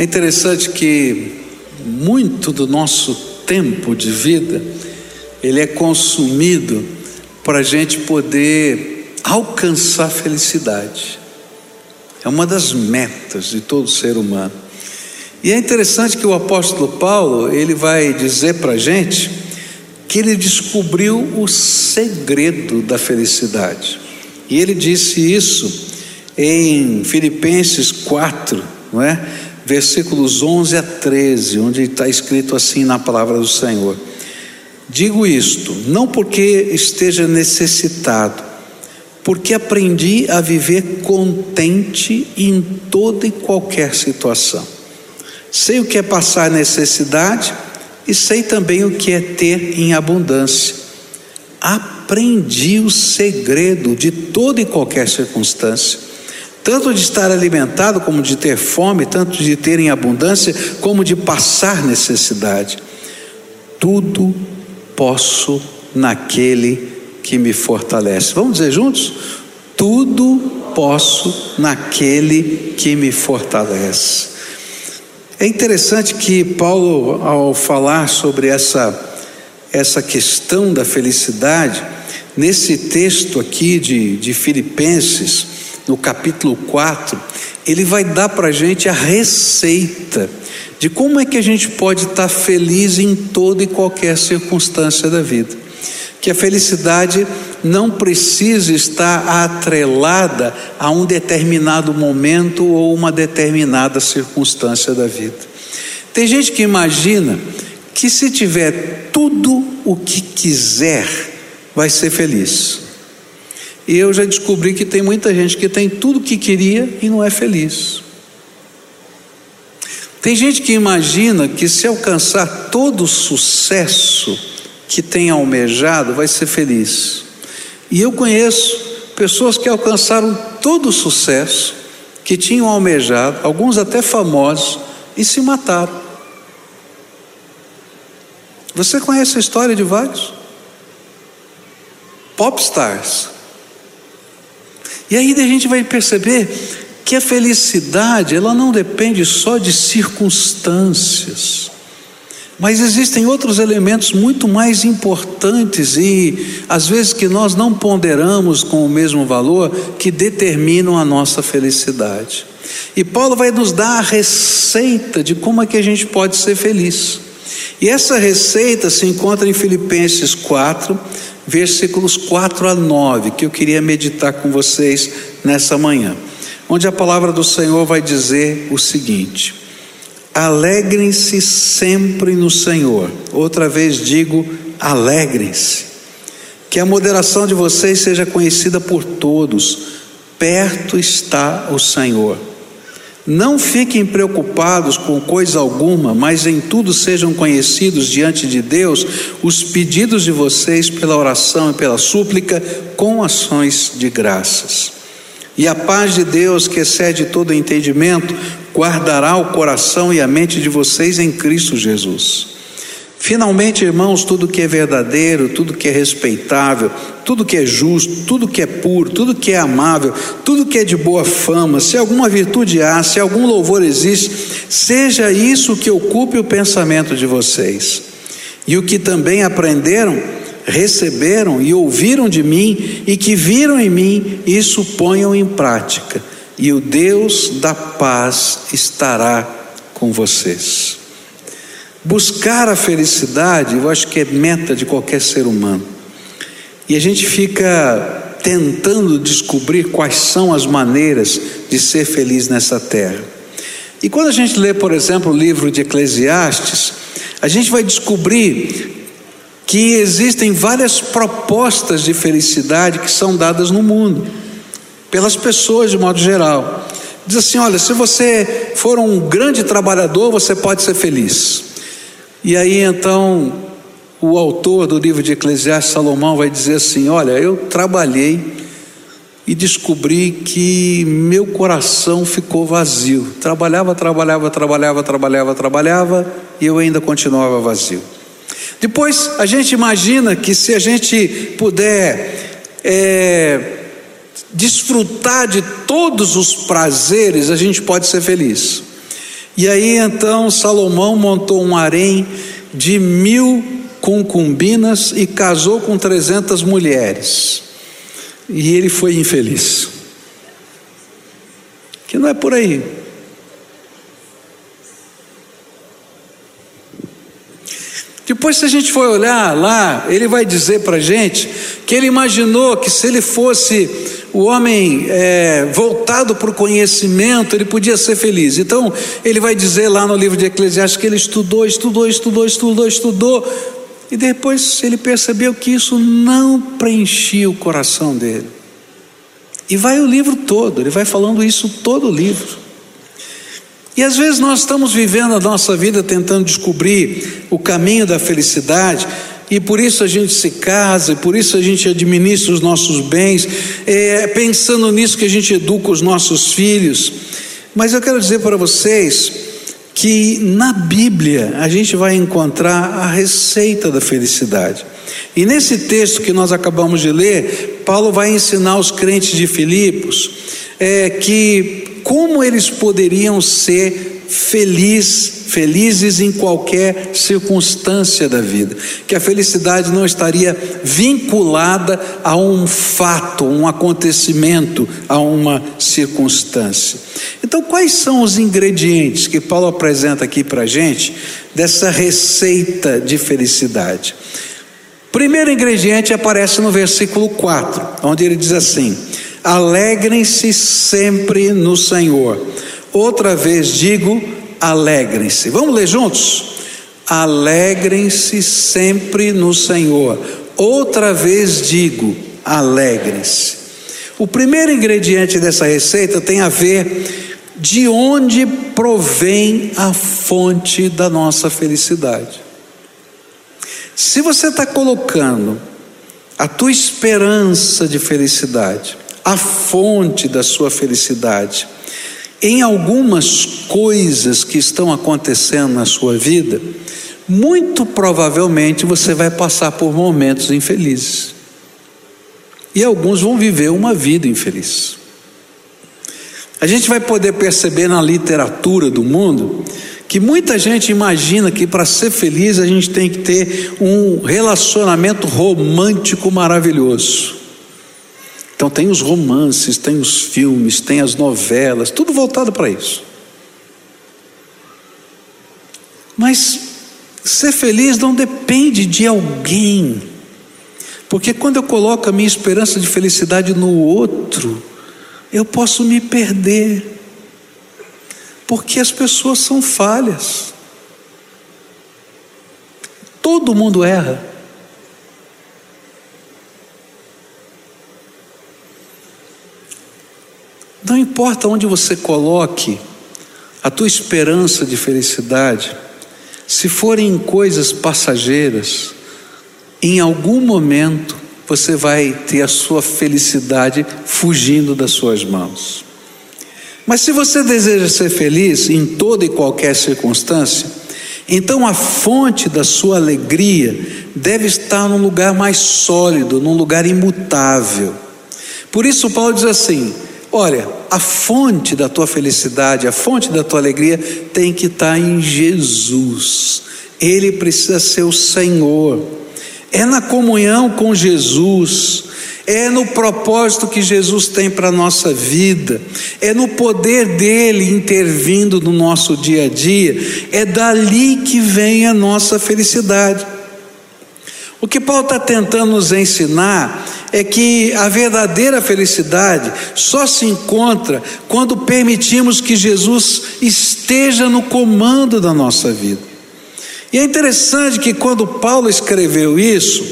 É interessante que muito do nosso tempo de vida ele é consumido para a gente poder alcançar felicidade. É uma das metas de todo ser humano. E é interessante que o apóstolo Paulo ele vai dizer para a gente que ele descobriu o segredo da felicidade. E ele disse isso em Filipenses 4, não é? Versículos 11 a 13, onde está escrito assim na palavra do Senhor: Digo isto, não porque esteja necessitado, porque aprendi a viver contente em toda e qualquer situação. Sei o que é passar necessidade e sei também o que é ter em abundância. Aprendi o segredo de toda e qualquer circunstância tanto de estar alimentado como de ter fome, tanto de ter em abundância como de passar necessidade. Tudo posso naquele que me fortalece. Vamos dizer juntos? Tudo posso naquele que me fortalece. É interessante que Paulo, ao falar sobre essa, essa questão da felicidade, nesse texto aqui de, de Filipenses, no capítulo 4, ele vai dar para a gente a receita de como é que a gente pode estar feliz em toda e qualquer circunstância da vida. Que a felicidade não precisa estar atrelada a um determinado momento ou uma determinada circunstância da vida. Tem gente que imagina que se tiver tudo o que quiser, vai ser feliz. E eu já descobri que tem muita gente que tem tudo o que queria e não é feliz. Tem gente que imagina que se alcançar todo o sucesso que tem almejado, vai ser feliz. E eu conheço pessoas que alcançaram todo o sucesso que tinham almejado, alguns até famosos, e se mataram. Você conhece a história de vários? Popstars e aí a gente vai perceber que a felicidade, ela não depende só de circunstâncias. Mas existem outros elementos muito mais importantes e às vezes que nós não ponderamos com o mesmo valor que determinam a nossa felicidade. E Paulo vai nos dar a receita de como é que a gente pode ser feliz. E essa receita se encontra em Filipenses 4, versículos 4 a 9, que eu queria meditar com vocês nessa manhã, onde a palavra do Senhor vai dizer o seguinte: Alegrem-se sempre no Senhor. Outra vez digo, alegrem-se. Que a moderação de vocês seja conhecida por todos. Perto está o Senhor. Não fiquem preocupados com coisa alguma, mas em tudo sejam conhecidos diante de Deus os pedidos de vocês pela oração e pela súplica com ações de graças. E a paz de Deus, que excede todo entendimento, guardará o coração e a mente de vocês em Cristo Jesus. Finalmente, irmãos, tudo que é verdadeiro, tudo que é respeitável, tudo que é justo, tudo que é puro, tudo que é amável, tudo que é de boa fama, se alguma virtude há, se algum louvor existe, seja isso que ocupe o pensamento de vocês. E o que também aprenderam, receberam e ouviram de mim e que viram em mim, isso ponham em prática, e o Deus da paz estará com vocês. Buscar a felicidade, eu acho que é meta de qualquer ser humano. E a gente fica tentando descobrir quais são as maneiras de ser feliz nessa terra. E quando a gente lê, por exemplo, o livro de Eclesiastes, a gente vai descobrir que existem várias propostas de felicidade que são dadas no mundo, pelas pessoas de modo geral. Diz assim: olha, se você for um grande trabalhador, você pode ser feliz. E aí então o autor do livro de Eclesiastes, Salomão, vai dizer assim: Olha, eu trabalhei e descobri que meu coração ficou vazio. Trabalhava, trabalhava, trabalhava, trabalhava, trabalhava e eu ainda continuava vazio. Depois a gente imagina que se a gente puder é, desfrutar de todos os prazeres, a gente pode ser feliz. E aí então Salomão montou um harém de mil concubinas e casou com trezentas mulheres. E ele foi infeliz. Que não é por aí. Depois, se a gente for olhar lá, ele vai dizer para a gente que ele imaginou que se ele fosse o homem é, voltado para o conhecimento, ele podia ser feliz. Então, ele vai dizer lá no livro de Eclesiastes que ele estudou, estudou, estudou, estudou, estudou, e depois ele percebeu que isso não preenchia o coração dele. E vai o livro todo, ele vai falando isso todo o livro. E às vezes nós estamos vivendo a nossa vida tentando descobrir o caminho da felicidade, e por isso a gente se casa, e por isso a gente administra os nossos bens, é, pensando nisso que a gente educa os nossos filhos. Mas eu quero dizer para vocês que na Bíblia a gente vai encontrar a receita da felicidade. E nesse texto que nós acabamos de ler, Paulo vai ensinar os crentes de Filipos é, que como eles poderiam ser feliz, felizes em qualquer circunstância da vida, que a felicidade não estaria vinculada a um fato, um acontecimento, a uma circunstância. Então, quais são os ingredientes que Paulo apresenta aqui para a gente dessa receita de felicidade? Primeiro ingrediente aparece no versículo 4, onde ele diz assim: Alegrem-se sempre no Senhor. Outra vez digo, alegrem-se. Vamos ler juntos? Alegrem-se sempre no Senhor. Outra vez digo, alegrem-se. O primeiro ingrediente dessa receita tem a ver de onde provém a fonte da nossa felicidade. Se você está colocando a tua esperança de felicidade a fonte da sua felicidade. Em algumas coisas que estão acontecendo na sua vida, muito provavelmente você vai passar por momentos infelizes. E alguns vão viver uma vida infeliz. A gente vai poder perceber na literatura do mundo que muita gente imagina que para ser feliz a gente tem que ter um relacionamento romântico maravilhoso. Então tem os romances, tem os filmes, tem as novelas, tudo voltado para isso. Mas ser feliz não depende de alguém. Porque quando eu coloco a minha esperança de felicidade no outro, eu posso me perder. Porque as pessoas são falhas. Todo mundo erra. Não importa onde você coloque a tua esperança de felicidade, se forem coisas passageiras, em algum momento você vai ter a sua felicidade fugindo das suas mãos. Mas se você deseja ser feliz em toda e qualquer circunstância, então a fonte da sua alegria deve estar num lugar mais sólido, num lugar imutável. Por isso, Paulo diz assim: Olha, a fonte da tua felicidade, a fonte da tua alegria tem que estar em Jesus. Ele precisa ser o Senhor. É na comunhão com Jesus, é no propósito que Jesus tem para a nossa vida, é no poder dele intervindo no nosso dia a dia, é dali que vem a nossa felicidade. O que Paulo está tentando nos ensinar é que a verdadeira felicidade só se encontra quando permitimos que Jesus esteja no comando da nossa vida. E é interessante que quando Paulo escreveu isso,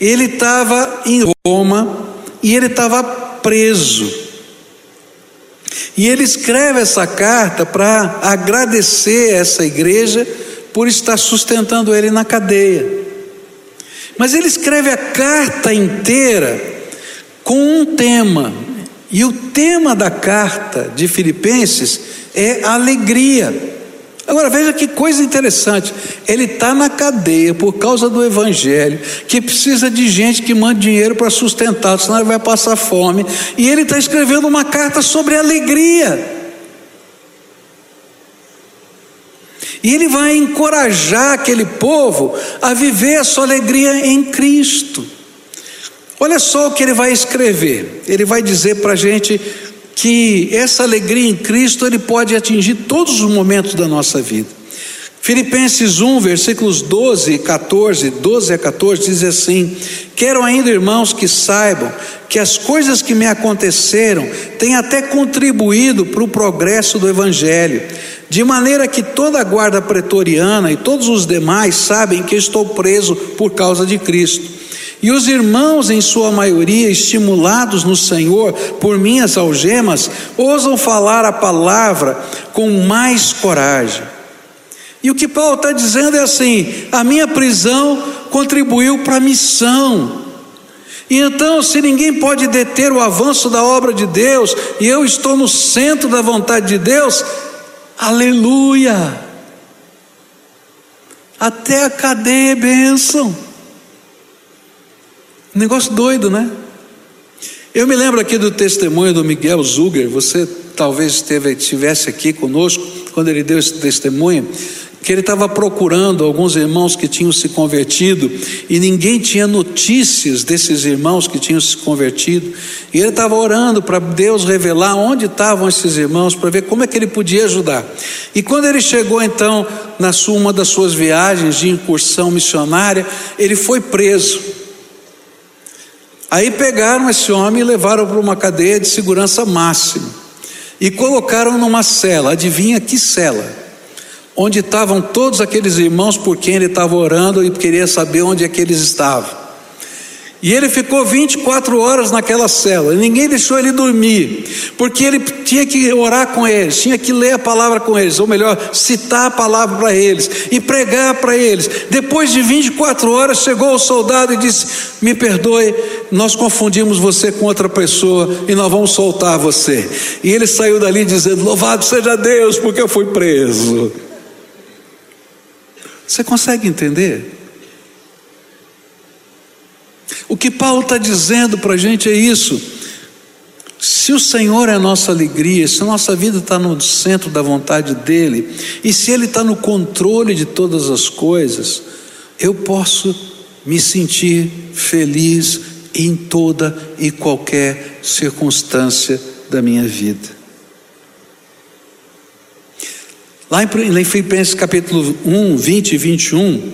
ele estava em Roma e ele estava preso. E ele escreve essa carta para agradecer essa igreja por estar sustentando ele na cadeia. Mas ele escreve a carta inteira com um tema, e o tema da carta de Filipenses é alegria. Agora veja que coisa interessante, ele está na cadeia por causa do Evangelho, que precisa de gente que manda dinheiro para sustentá-lo, senão ele vai passar fome, e ele está escrevendo uma carta sobre alegria. E ele vai encorajar aquele povo a viver a sua alegria em Cristo. Olha só o que ele vai escrever. Ele vai dizer para a gente que essa alegria em Cristo ele pode atingir todos os momentos da nossa vida. Filipenses 1, versículos 12 e 14, 12 a 14, diz assim: Quero ainda, irmãos, que saibam que as coisas que me aconteceram têm até contribuído para o progresso do Evangelho, de maneira que toda a guarda pretoriana e todos os demais sabem que estou preso por causa de Cristo. E os irmãos, em sua maioria, estimulados no Senhor por minhas algemas, ousam falar a palavra com mais coragem. E o que Paulo está dizendo é assim: a minha prisão contribuiu para a missão. E então, se ninguém pode deter o avanço da obra de Deus, e eu estou no centro da vontade de Deus, aleluia! Até a cadeia é bênção. Negócio doido, né? Eu me lembro aqui do testemunho do Miguel Zuger, você talvez esteve, estivesse aqui conosco quando ele deu esse testemunho que ele estava procurando alguns irmãos que tinham se convertido e ninguém tinha notícias desses irmãos que tinham se convertido. E ele estava orando para Deus revelar onde estavam esses irmãos, para ver como é que ele podia ajudar. E quando ele chegou então na sua, uma das suas viagens de incursão missionária, ele foi preso. Aí pegaram esse homem e levaram para uma cadeia de segurança máxima e colocaram numa cela. Adivinha que cela? Onde estavam todos aqueles irmãos por quem ele estava orando e queria saber onde é que eles estavam. E ele ficou 24 horas naquela cela, ninguém deixou ele dormir, porque ele tinha que orar com eles, tinha que ler a palavra com eles, ou melhor, citar a palavra para eles e pregar para eles. Depois de 24 horas, chegou o soldado e disse: Me perdoe, nós confundimos você com outra pessoa e nós vamos soltar você. E ele saiu dali dizendo: Louvado seja Deus, porque eu fui preso. Você consegue entender? O que Paulo está dizendo para a gente é isso. Se o Senhor é a nossa alegria, se a nossa vida está no centro da vontade dEle, e se Ele está no controle de todas as coisas, eu posso me sentir feliz em toda e qualquer circunstância da minha vida. Lá em Filipenses capítulo 1, 20 e 21,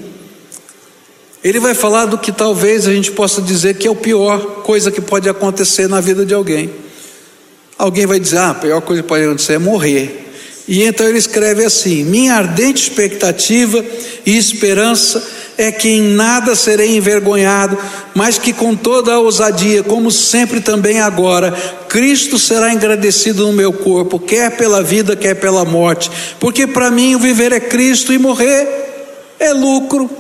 ele vai falar do que talvez a gente possa dizer que é a pior coisa que pode acontecer na vida de alguém. Alguém vai dizer, ah, a pior coisa que pode acontecer é morrer. E então ele escreve assim: Minha ardente expectativa e esperança é que em nada serei envergonhado, mas que com toda a ousadia, como sempre também agora, Cristo será engrandecido no meu corpo, quer pela vida, quer pela morte, porque para mim o viver é Cristo e morrer é lucro.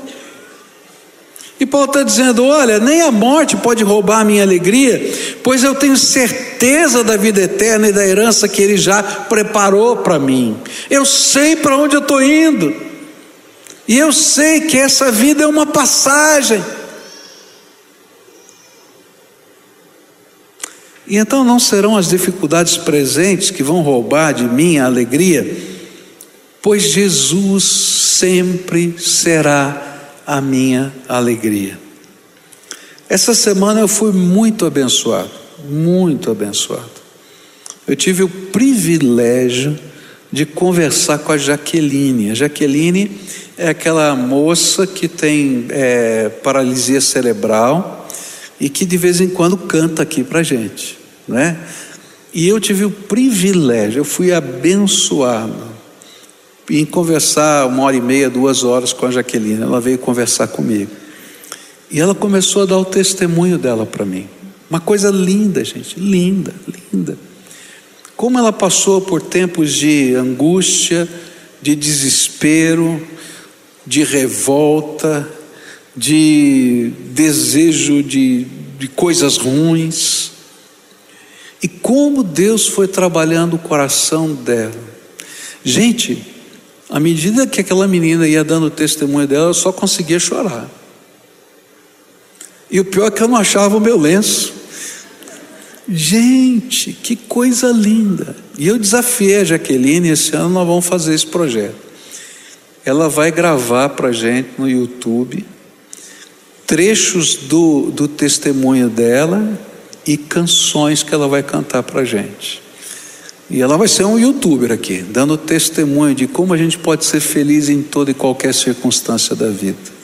E Paulo está dizendo: olha, nem a morte pode roubar a minha alegria, pois eu tenho certeza da vida eterna e da herança que Ele já preparou para mim. Eu sei para onde eu estou indo. E eu sei que essa vida é uma passagem. E então não serão as dificuldades presentes que vão roubar de mim a alegria, pois Jesus sempre será a minha alegria. Essa semana eu fui muito abençoado, muito abençoado. Eu tive o privilégio de conversar com a Jaqueline. A Jaqueline é aquela moça que tem é, paralisia cerebral e que de vez em quando canta aqui para gente, né? E eu tive o privilégio, eu fui abençoado em conversar uma hora e meia, duas horas com a Jaqueline. Ela veio conversar comigo e ela começou a dar o testemunho dela para mim. Uma coisa linda, gente, linda, linda. Como ela passou por tempos de angústia, de desespero, de revolta, de desejo de, de coisas ruins. E como Deus foi trabalhando o coração dela. Gente, à medida que aquela menina ia dando o testemunho dela, eu só conseguia chorar. E o pior é que eu não achava o meu lenço. Gente, que coisa linda. E eu desafiei a Jaqueline, esse ano nós vamos fazer esse projeto. ela vai gravar para a gente no YouTube trechos do, do testemunho dela e canções que ela vai cantar para a gente. E ela vai ser um youtuber aqui, dando testemunho de como a gente pode ser feliz em toda e qualquer circunstância da vida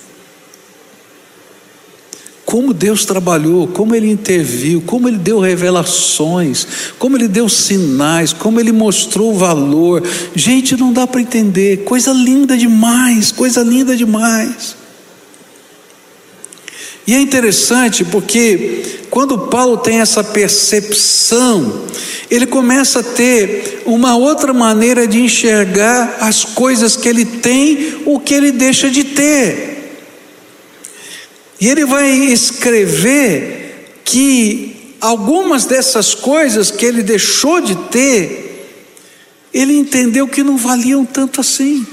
como Deus trabalhou, como Ele interviu, como Ele deu revelações, como Ele deu sinais, como Ele mostrou o valor. Gente, não dá para entender, coisa linda demais, coisa linda demais. E é interessante porque quando Paulo tem essa percepção, ele começa a ter uma outra maneira de enxergar as coisas que ele tem, o que ele deixa de ter. E ele vai escrever que algumas dessas coisas que ele deixou de ter, ele entendeu que não valiam tanto assim.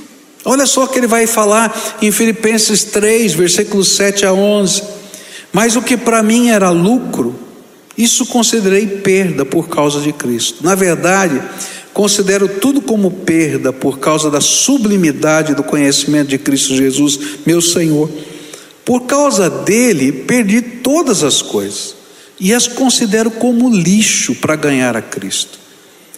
Olha só o que ele vai falar em Filipenses 3, versículos 7 a 11. Mas o que para mim era lucro, isso considerei perda por causa de Cristo. Na verdade, considero tudo como perda por causa da sublimidade do conhecimento de Cristo Jesus, meu Senhor por causa dele, perdi todas as coisas e as considero como lixo para ganhar a Cristo.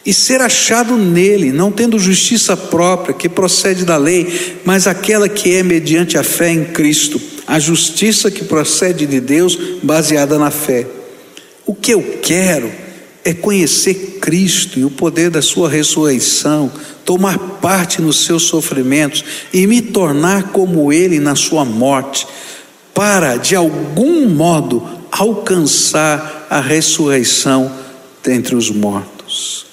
E ser achado nele, não tendo justiça própria que procede da lei, mas aquela que é mediante a fé em Cristo, a justiça que procede de Deus, baseada na fé. O que eu quero é conhecer Cristo e o poder da Sua ressurreição, tomar parte nos seus sofrimentos e me tornar como Ele na Sua morte para, de algum modo, alcançar a ressurreição dentre os mortos.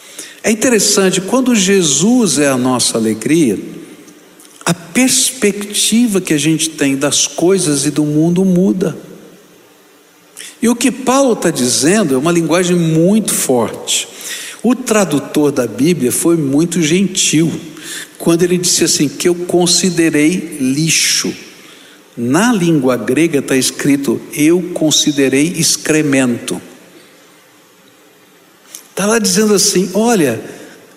É interessante, quando Jesus é a nossa alegria, a perspectiva que a gente tem das coisas e do mundo muda. E o que Paulo está dizendo é uma linguagem muito forte. O tradutor da Bíblia foi muito gentil quando ele disse assim: que eu considerei lixo na língua grega está escrito: Eu considerei excremento. Está lá dizendo assim: olha,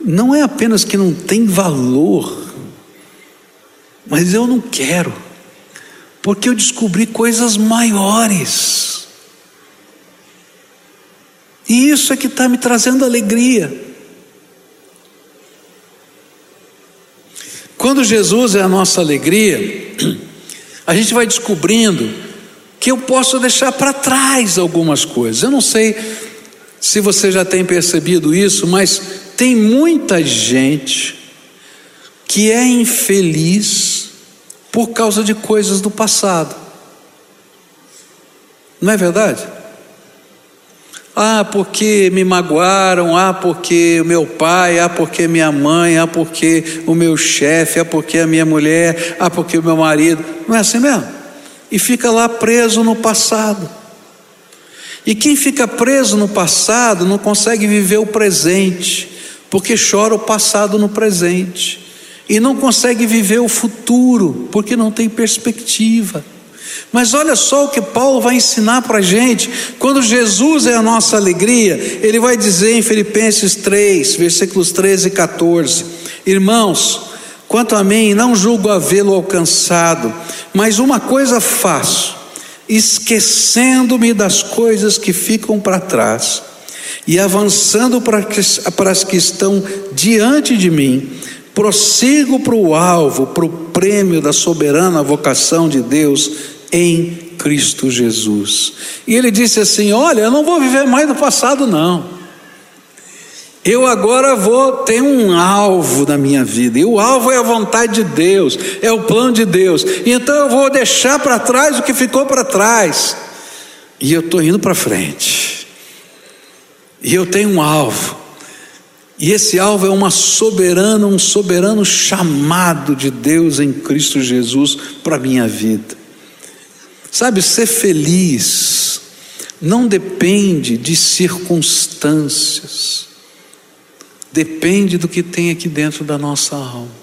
não é apenas que não tem valor, mas eu não quero, porque eu descobri coisas maiores. E isso é que está me trazendo alegria. Quando Jesus é a nossa alegria, a gente vai descobrindo que eu posso deixar para trás algumas coisas. Eu não sei se você já tem percebido isso, mas tem muita gente que é infeliz por causa de coisas do passado. Não é verdade? Ah, porque me magoaram, ah, porque o meu pai, ah, porque minha mãe, ah, porque o meu chefe, ah, porque a minha mulher, ah, porque o meu marido. Não é assim mesmo? E fica lá preso no passado. E quem fica preso no passado não consegue viver o presente, porque chora o passado no presente. E não consegue viver o futuro, porque não tem perspectiva. Mas olha só o que Paulo vai ensinar para a gente. Quando Jesus é a nossa alegria, ele vai dizer em Filipenses 3, versículos 13 e 14: Irmãos, quanto a mim, não julgo havê-lo alcançado, mas uma coisa faço, esquecendo-me das coisas que ficam para trás e avançando para, as que estão diante de mim, prossigo para o alvo, para o prêmio da soberana vocação de Deus em Cristo Jesus. E ele disse assim: Olha, eu não vou viver mais do passado, não. Eu agora vou ter um alvo na minha vida, e o alvo é a vontade de Deus, é o plano de Deus. Então eu vou deixar para trás o que ficou para trás, e eu estou indo para frente. E eu tenho um alvo, e esse alvo é uma soberana, um soberano chamado de Deus em Cristo Jesus para a minha vida. Sabe, ser feliz não depende de circunstâncias, depende do que tem aqui dentro da nossa alma.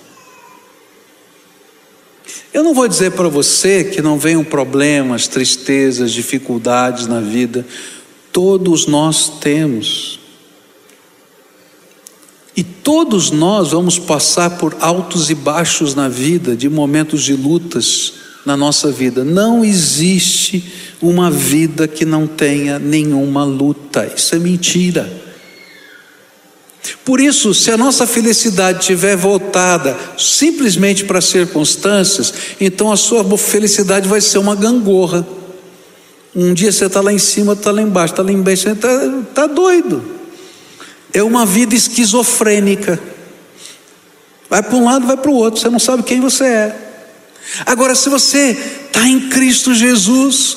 Eu não vou dizer para você que não venham problemas, tristezas, dificuldades na vida, todos nós temos. E todos nós vamos passar por altos e baixos na vida, de momentos de lutas na nossa vida. Não existe uma vida que não tenha nenhuma luta. Isso é mentira. Por isso, se a nossa felicidade estiver voltada simplesmente para circunstâncias, então a sua felicidade vai ser uma gangorra. Um dia você está lá em cima, está lá embaixo, está lá embaixo, está tá doido. É uma vida esquizofrênica. Vai para um lado, vai para o outro, você não sabe quem você é. Agora, se você está em Cristo Jesus,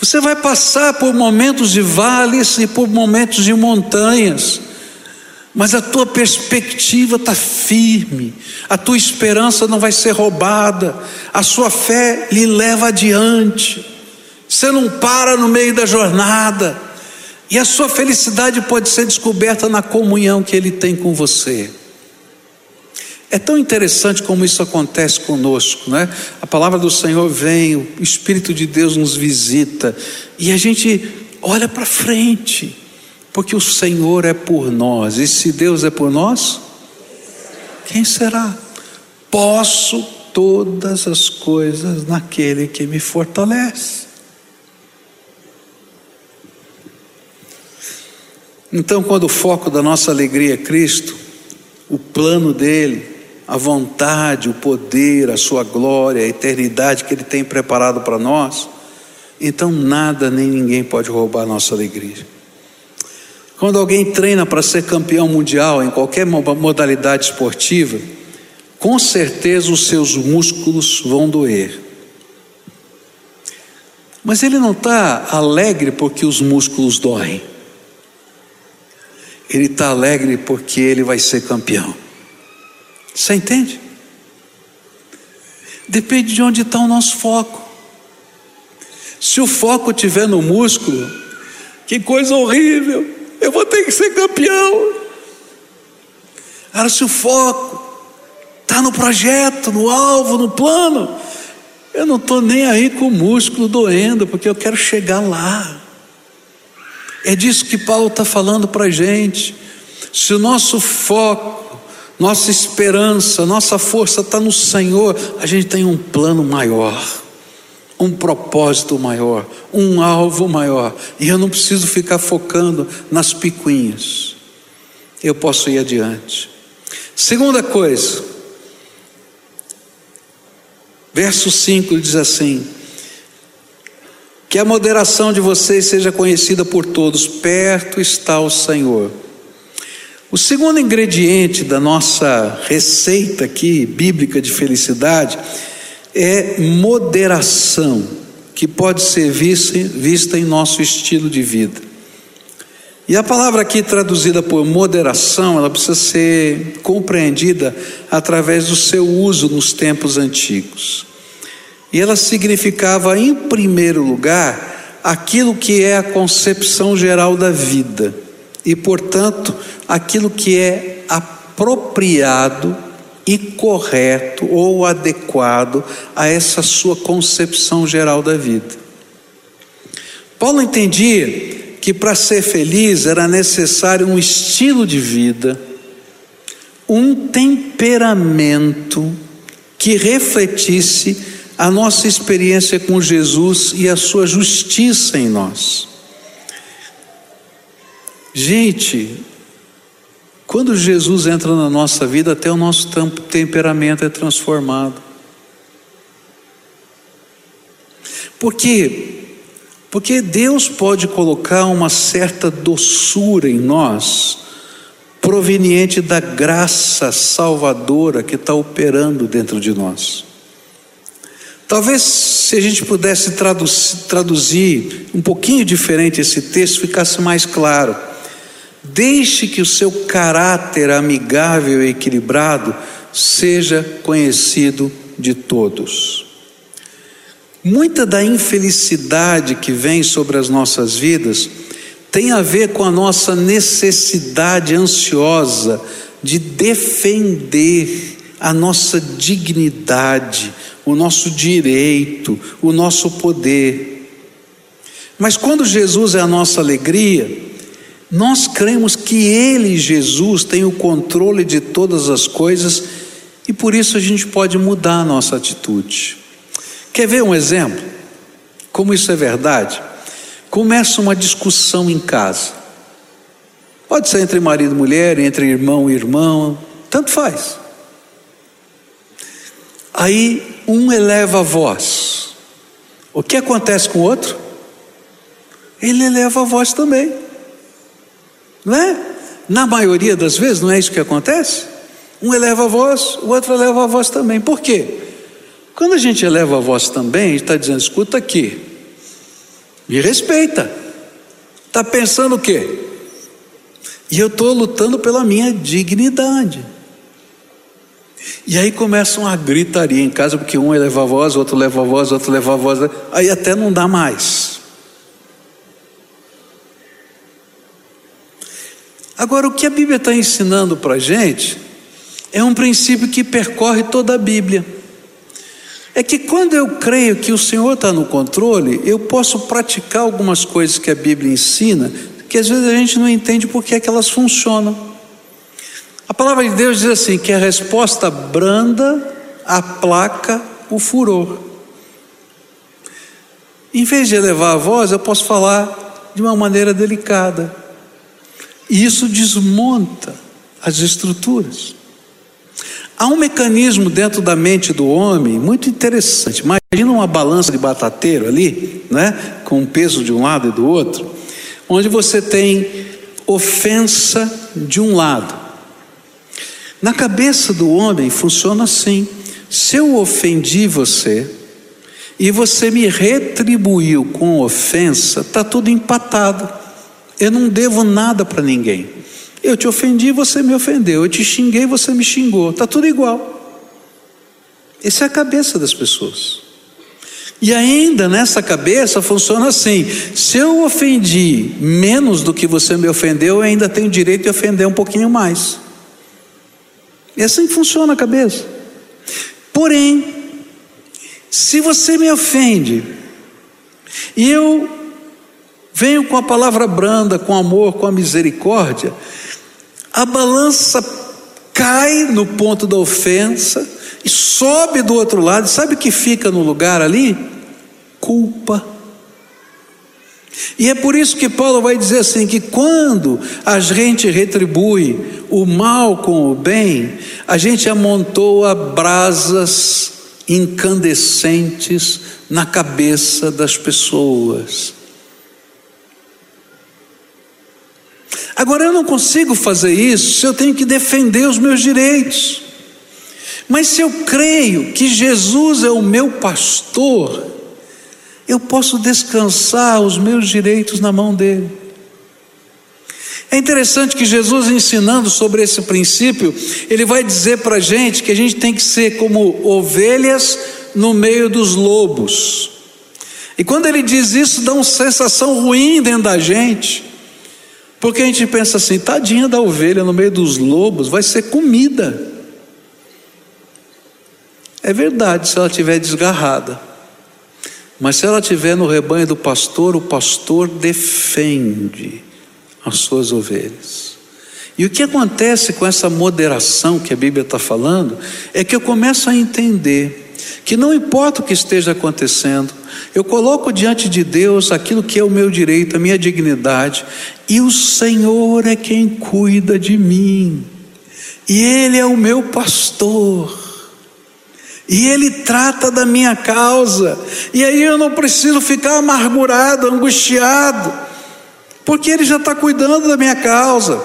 você vai passar por momentos de vales e por momentos de montanhas, mas a tua perspectiva está firme, a tua esperança não vai ser roubada, a sua fé lhe leva adiante, você não para no meio da jornada, e a sua felicidade pode ser descoberta na comunhão que Ele tem com você. É tão interessante como isso acontece conosco, né? A palavra do Senhor vem, o Espírito de Deus nos visita e a gente olha para frente, porque o Senhor é por nós, e se Deus é por nós, quem será? Posso todas as coisas naquele que me fortalece. Então, quando o foco da nossa alegria é Cristo, o plano dele, a vontade, o poder, a sua glória, a eternidade que Ele tem preparado para nós, então nada nem ninguém pode roubar a nossa alegria. Quando alguém treina para ser campeão mundial em qualquer modalidade esportiva, com certeza os seus músculos vão doer. Mas ele não está alegre porque os músculos doem. Ele está alegre porque ele vai ser campeão. Você entende? Depende de onde está o nosso foco. Se o foco estiver no músculo, que coisa horrível, eu vou ter que ser campeão. Agora, se o foco está no projeto, no alvo, no plano, eu não estou nem aí com o músculo doendo, porque eu quero chegar lá. É disso que Paulo está falando para a gente. Se o nosso foco nossa esperança, nossa força está no Senhor. A gente tem um plano maior, um propósito maior, um alvo maior. E eu não preciso ficar focando nas picuinhas. Eu posso ir adiante. Segunda coisa, verso 5 diz assim: Que a moderação de vocês seja conhecida por todos, perto está o Senhor. O segundo ingrediente da nossa receita aqui, bíblica de felicidade, é moderação, que pode ser vista, vista em nosso estilo de vida. E a palavra aqui traduzida por moderação, ela precisa ser compreendida através do seu uso nos tempos antigos. E ela significava, em primeiro lugar, aquilo que é a concepção geral da vida e, portanto, aquilo que é apropriado e correto ou adequado a essa sua concepção geral da vida. Paulo entendia que para ser feliz era necessário um estilo de vida, um temperamento que refletisse a nossa experiência com Jesus e a sua justiça em nós. Gente, quando Jesus entra na nossa vida, até o nosso temperamento é transformado. Por quê? Porque Deus pode colocar uma certa doçura em nós, proveniente da graça salvadora que está operando dentro de nós. Talvez se a gente pudesse traduzir, traduzir um pouquinho diferente esse texto, ficasse mais claro. Deixe que o seu caráter amigável e equilibrado seja conhecido de todos. Muita da infelicidade que vem sobre as nossas vidas tem a ver com a nossa necessidade ansiosa de defender a nossa dignidade, o nosso direito, o nosso poder. Mas quando Jesus é a nossa alegria, Nós cremos que Ele, Jesus, tem o controle de todas as coisas e por isso a gente pode mudar a nossa atitude. Quer ver um exemplo? Como isso é verdade? Começa uma discussão em casa. Pode ser entre marido e mulher, entre irmão e irmão, tanto faz. Aí um eleva a voz. O que acontece com o outro? Ele eleva a voz também. Não é? Na maioria das vezes não é isso que acontece? Um eleva a voz, o outro eleva a voz também. Por quê? Quando a gente eleva a voz também, a está dizendo: escuta aqui, me respeita. Está pensando o quê? E eu estou lutando pela minha dignidade. E aí começa uma gritaria em casa, porque um eleva a voz, outro leva a voz, outro leva a voz, aí até não dá mais. Agora, o que a Bíblia está ensinando para a gente é um princípio que percorre toda a Bíblia. É que quando eu creio que o Senhor está no controle, eu posso praticar algumas coisas que a Bíblia ensina, que às vezes a gente não entende porque é que elas funcionam. A palavra de Deus diz assim: que a resposta branda aplaca o furor. Em vez de elevar a voz, eu posso falar de uma maneira delicada. E isso desmonta as estruturas. Há um mecanismo dentro da mente do homem muito interessante. Imagina uma balança de batateiro ali, né, com o peso de um lado e do outro, onde você tem ofensa de um lado na cabeça do homem funciona assim: se eu ofendi você e você me retribuiu com ofensa, está tudo empatado. Eu não devo nada para ninguém. Eu te ofendi, você me ofendeu. Eu te xinguei, você me xingou. Está tudo igual. Essa é a cabeça das pessoas. E ainda nessa cabeça funciona assim: se eu ofendi menos do que você me ofendeu, eu ainda tenho direito de ofender um pouquinho mais. É assim funciona a cabeça. Porém, se você me ofende, e eu venho com a palavra branda, com amor, com a misericórdia, a balança cai no ponto da ofensa e sobe do outro lado, sabe o que fica no lugar ali? Culpa. E é por isso que Paulo vai dizer assim: que quando a gente retribui o mal com o bem, a gente amontoa brasas incandescentes na cabeça das pessoas. Agora eu não consigo fazer isso se eu tenho que defender os meus direitos. Mas se eu creio que Jesus é o meu pastor, eu posso descansar os meus direitos na mão dele. É interessante que Jesus, ensinando sobre esse princípio, ele vai dizer para a gente que a gente tem que ser como ovelhas no meio dos lobos. E quando ele diz isso, dá uma sensação ruim dentro da gente, porque a gente pensa assim: tadinha da ovelha no meio dos lobos, vai ser comida. É verdade se ela estiver desgarrada. Mas se ela estiver no rebanho do pastor, o pastor defende as suas ovelhas. E o que acontece com essa moderação que a Bíblia está falando é que eu começo a entender que não importa o que esteja acontecendo, eu coloco diante de Deus aquilo que é o meu direito, a minha dignidade, e o Senhor é quem cuida de mim, e Ele é o meu pastor. E Ele trata da minha causa, e aí eu não preciso ficar amargurado, angustiado, porque Ele já está cuidando da minha causa.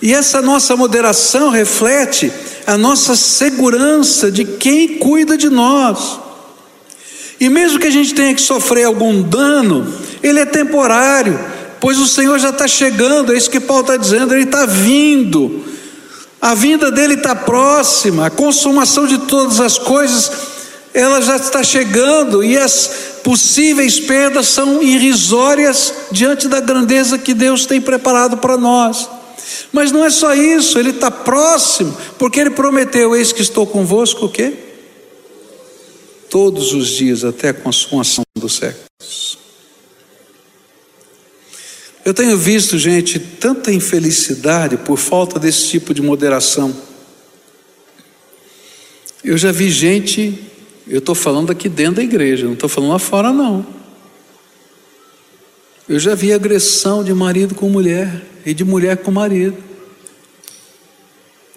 E essa nossa moderação reflete a nossa segurança de quem cuida de nós. E mesmo que a gente tenha que sofrer algum dano, ele é temporário, pois o Senhor já está chegando, é isso que Paulo está dizendo, ele está vindo. A vinda dele está próxima, a consumação de todas as coisas, ela já está chegando e as possíveis perdas são irrisórias diante da grandeza que Deus tem preparado para nós. Mas não é só isso, ele está próximo, porque ele prometeu: Eis que estou convosco, o quê? Todos os dias até a consumação dos séculos. Eu tenho visto, gente, tanta infelicidade por falta desse tipo de moderação. Eu já vi gente, eu estou falando aqui dentro da igreja, não estou falando lá fora, não. Eu já vi agressão de marido com mulher e de mulher com marido,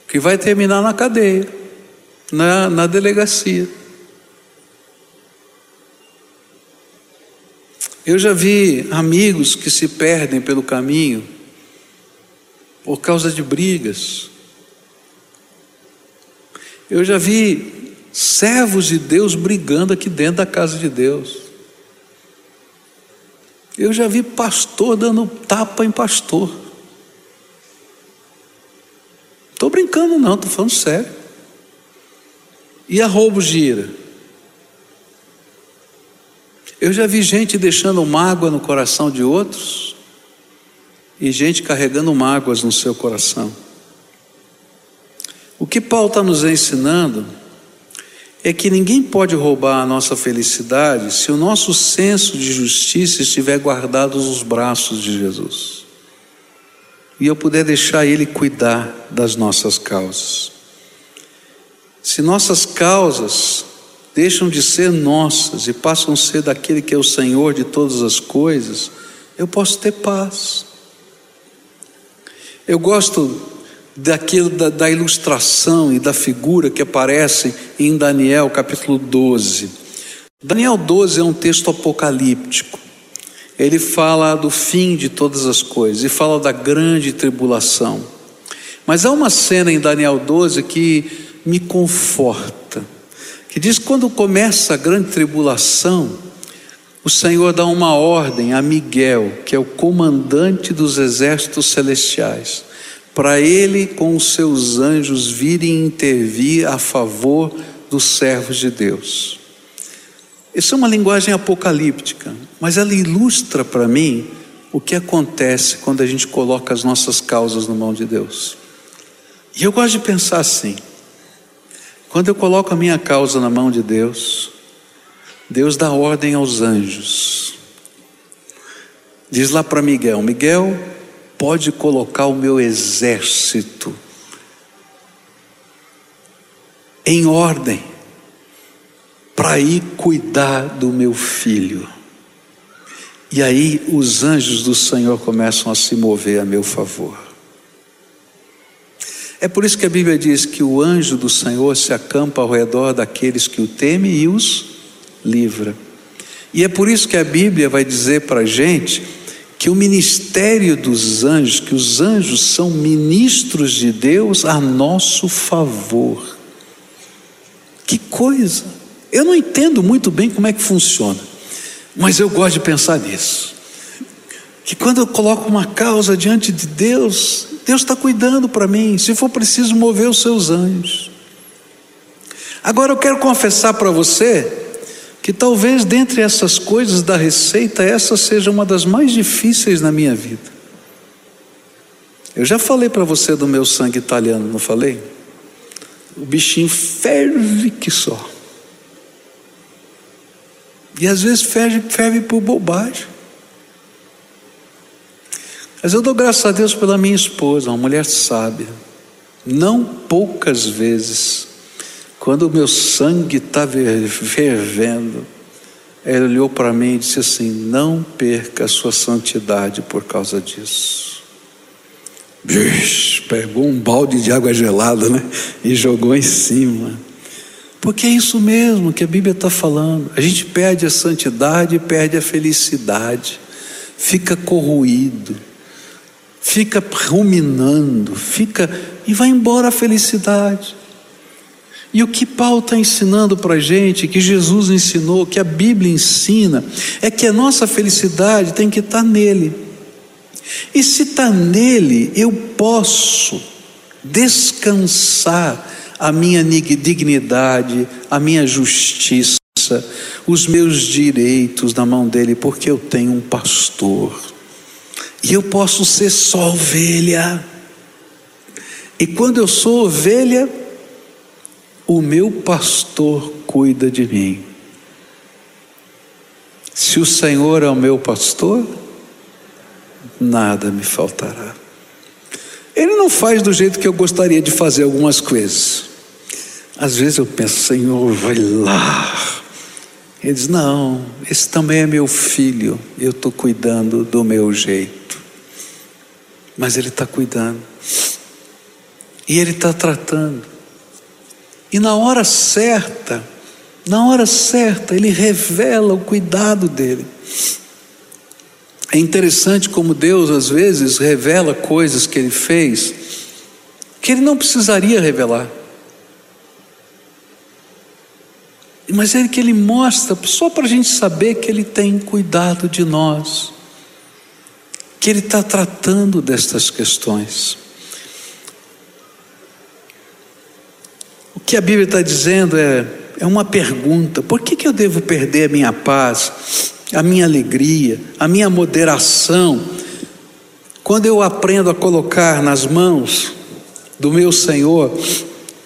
que vai terminar na cadeia, na, na delegacia. Eu já vi amigos que se perdem pelo caminho por causa de brigas. Eu já vi servos de Deus brigando aqui dentro da casa de Deus. Eu já vi pastor dando tapa em pastor. Estou brincando, não, estou falando sério. E a roubo gira. Eu já vi gente deixando mágoa no coração de outros e gente carregando mágoas no seu coração. O que Paulo está nos ensinando é que ninguém pode roubar a nossa felicidade se o nosso senso de justiça estiver guardado nos braços de Jesus e eu puder deixar Ele cuidar das nossas causas. Se nossas causas deixam de ser nossas e passam a ser daquele que é o Senhor de todas as coisas, eu posso ter paz. Eu gosto daquilo da, da ilustração e da figura que aparece em Daniel capítulo 12. Daniel 12 é um texto apocalíptico. Ele fala do fim de todas as coisas e fala da grande tribulação. Mas há uma cena em Daniel 12 que me conforta que diz quando começa a grande tribulação, o Senhor dá uma ordem a Miguel, que é o comandante dos exércitos celestiais, para ele com os seus anjos virem intervir a favor dos servos de Deus. Isso é uma linguagem apocalíptica, mas ela ilustra para mim o que acontece quando a gente coloca as nossas causas na mão de Deus. E eu gosto de pensar assim: quando eu coloco a minha causa na mão de Deus, Deus dá ordem aos anjos. Diz lá para Miguel: Miguel, pode colocar o meu exército em ordem para ir cuidar do meu filho. E aí os anjos do Senhor começam a se mover a meu favor. É por isso que a Bíblia diz que o anjo do Senhor se acampa ao redor daqueles que o temem e os livra. E é por isso que a Bíblia vai dizer para a gente que o ministério dos anjos, que os anjos são ministros de Deus a nosso favor. Que coisa! Eu não entendo muito bem como é que funciona, mas eu gosto de pensar nisso. Que quando eu coloco uma causa diante de Deus, Deus está cuidando para mim, se for preciso mover os seus anjos. Agora eu quero confessar para você que talvez dentre essas coisas da receita, essa seja uma das mais difíceis na minha vida. Eu já falei para você do meu sangue italiano, não falei? O bichinho ferve que só. E às vezes ferve, ferve por bobagem. Mas eu dou graças a Deus pela minha esposa, uma mulher sábia. Não poucas vezes, quando o meu sangue está fervendo, ela olhou para mim e disse assim: Não perca a sua santidade por causa disso. Bicho, pegou um balde de água gelada, né? E jogou em cima. Porque é isso mesmo que a Bíblia está falando. A gente perde a santidade perde a felicidade, fica corroído fica ruminando, fica e vai embora a felicidade. E o que Paulo está ensinando para a gente, que Jesus ensinou, que a Bíblia ensina, é que a nossa felicidade tem que estar tá nele. E se está nele, eu posso descansar a minha dignidade, a minha justiça, os meus direitos na mão dele, porque eu tenho um pastor e eu posso ser só ovelha. E quando eu sou ovelha, o meu pastor cuida de mim. Se o Senhor é o meu pastor, nada me faltará. Ele não faz do jeito que eu gostaria de fazer algumas coisas. Às vezes eu penso, Senhor, vai lá. Ele diz: Não, esse também é meu filho, eu estou cuidando do meu jeito. Mas Ele está cuidando, e Ele está tratando, e na hora certa, na hora certa, Ele revela o cuidado dele. É interessante como Deus às vezes revela coisas que Ele fez que Ele não precisaria revelar. Mas é que Ele mostra só para a gente saber que Ele tem cuidado de nós, que Ele está tratando destas questões. O que a Bíblia está dizendo é, é uma pergunta: por que, que eu devo perder a minha paz? a minha alegria, a minha moderação, quando eu aprendo a colocar nas mãos do meu Senhor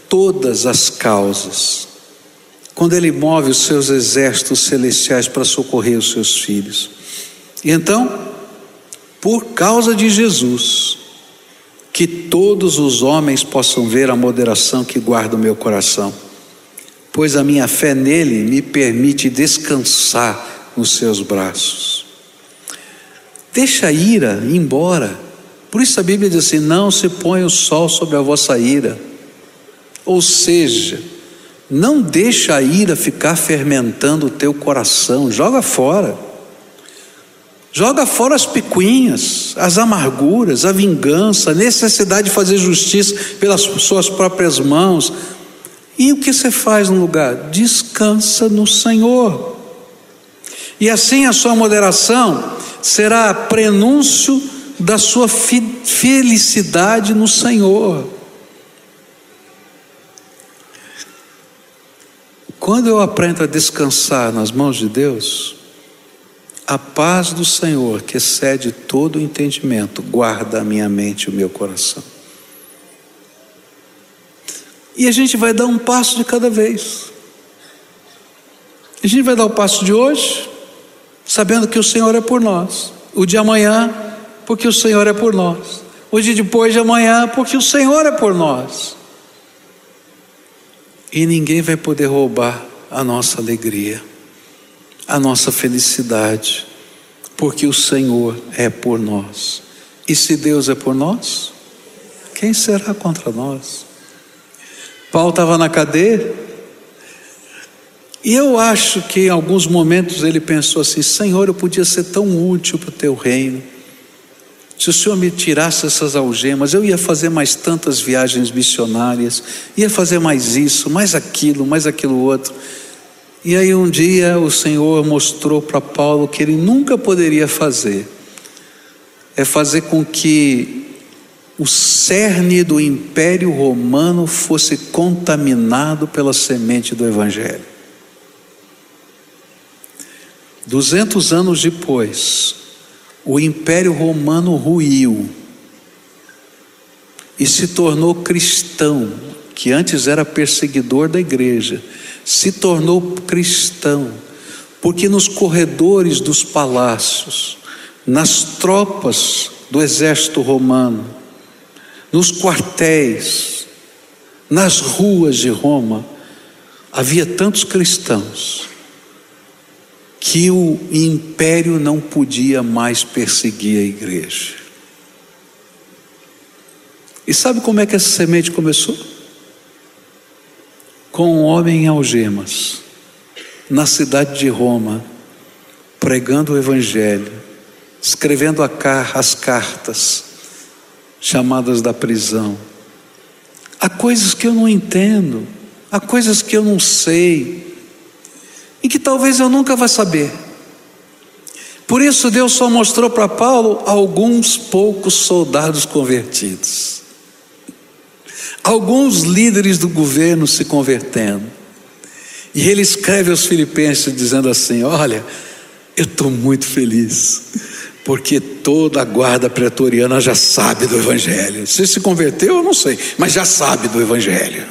todas as causas, quando Ele move os seus exércitos celestiais para socorrer os seus filhos. E então, por causa de Jesus, que todos os homens possam ver a moderação que guarda o meu coração, pois a minha fé nele me permite descansar nos seus braços. Deixa a ira embora. Por isso a Bíblia diz assim: não se põe o sol sobre a vossa ira. Ou seja, não deixa a ira ficar fermentando o teu coração, joga fora. Joga fora as picuinhas, as amarguras, a vingança, a necessidade de fazer justiça pelas suas próprias mãos. E o que você faz no lugar? Descansa no Senhor. E assim a sua moderação será prenúncio da sua felicidade no Senhor. Quando eu aprendo a descansar nas mãos de Deus, a paz do Senhor, que excede todo o entendimento, guarda a minha mente e o meu coração. E a gente vai dar um passo de cada vez. A gente vai dar o passo de hoje, sabendo que o Senhor é por nós. O de amanhã, porque o Senhor é por nós. O de depois de amanhã, porque o Senhor é por nós. E ninguém vai poder roubar a nossa alegria, a nossa felicidade, porque o Senhor é por nós. E se Deus é por nós, quem será contra nós? Paulo estava na cadeia, e eu acho que em alguns momentos ele pensou assim: Senhor, eu podia ser tão útil para o teu reino. Se o Senhor me tirasse essas algemas, eu ia fazer mais tantas viagens missionárias, ia fazer mais isso, mais aquilo, mais aquilo outro. E aí um dia o Senhor mostrou para Paulo que ele nunca poderia fazer, é fazer com que o cerne do império romano fosse contaminado pela semente do Evangelho. Duzentos anos depois, o Império Romano ruiu e se tornou cristão, que antes era perseguidor da igreja, se tornou cristão, porque nos corredores dos palácios, nas tropas do exército romano, nos quartéis, nas ruas de Roma, havia tantos cristãos que o império não podia mais perseguir a igreja. E sabe como é que essa semente começou? Com um homem em algemas, na cidade de Roma, pregando o Evangelho, escrevendo as cartas chamadas da prisão. Há coisas que eu não entendo, há coisas que eu não sei, e que talvez eu nunca vá saber. Por isso Deus só mostrou para Paulo alguns poucos soldados convertidos. Alguns líderes do governo se convertendo. E ele escreve aos filipenses dizendo assim: Olha, eu estou muito feliz, porque toda a guarda pretoriana já sabe do Evangelho. Se se converteu, eu não sei, mas já sabe do Evangelho.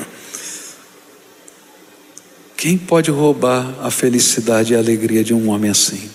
Quem pode roubar a felicidade e a alegria de um homem assim?